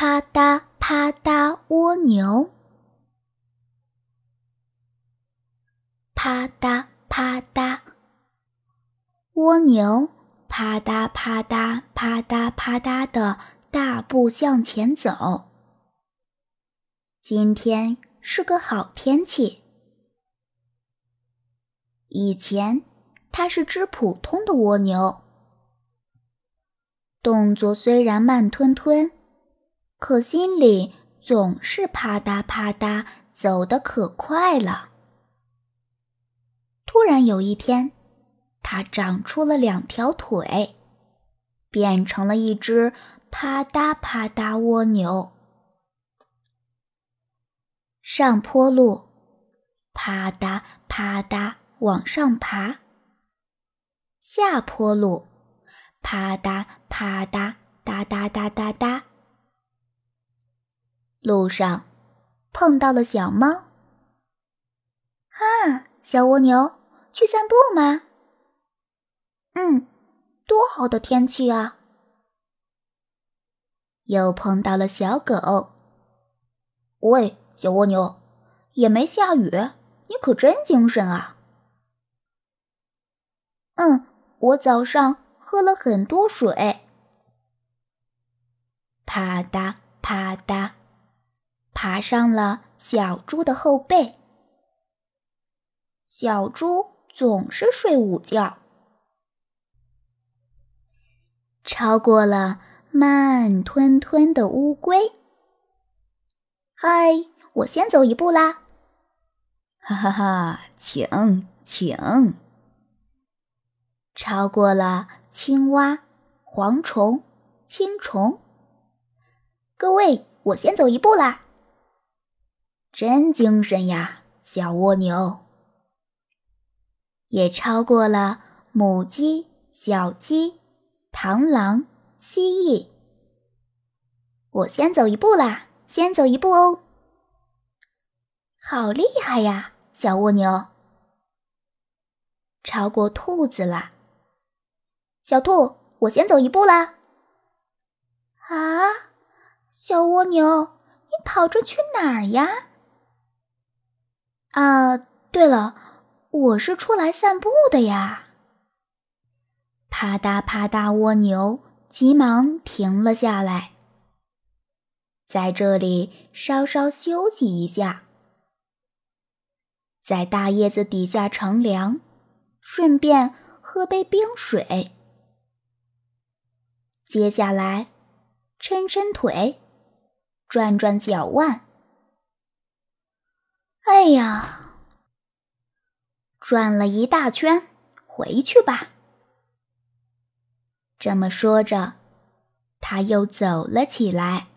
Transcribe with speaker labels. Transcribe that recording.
Speaker 1: 啪嗒啪嗒蜗牛，啪嗒啪嗒蜗牛，啪嗒啪嗒啪嗒啪嗒的大步向前走。今天是个好天气。以前它是只普通的蜗牛，动作虽然慢吞吞。可心里总是啪嗒啪嗒，走得可快了。突然有一天，它长出了两条腿，变成了一只啪嗒啪嗒蜗牛。上坡路，啪嗒啪嗒往上爬；下坡路，啪嗒啪嗒哒哒哒哒哒。路上碰到了小猫。啊，小蜗牛，去散步吗？嗯，多好的天气啊！又碰到了小狗。喂，小蜗牛，也没下雨，你可真精神啊！嗯，我早上喝了很多水。啪嗒啪嗒。爬上了小猪的后背。小猪总是睡午觉。超过了慢吞吞的乌龟。嗨，我先走一步啦！
Speaker 2: 哈哈哈，请请。
Speaker 1: 超过了青蛙、蝗虫、青虫。各位，我先走一步啦！真精神呀，小蜗牛！也超过了母鸡、小鸡、螳螂、蜥蜴。我先走一步啦，先走一步哦！好厉害呀，小蜗牛！超过兔子啦，小兔，我先走一步啦！啊，小蜗牛，你跑着去哪儿呀？啊，对了，我是出来散步的呀。啪嗒啪嗒，蜗牛急忙停了下来，在这里稍稍休息一下，在大叶子底下乘凉，顺便喝杯冰水。接下来，抻抻腿，转转脚腕。哎呀，转了一大圈，回去吧。这么说着，他又走了起来。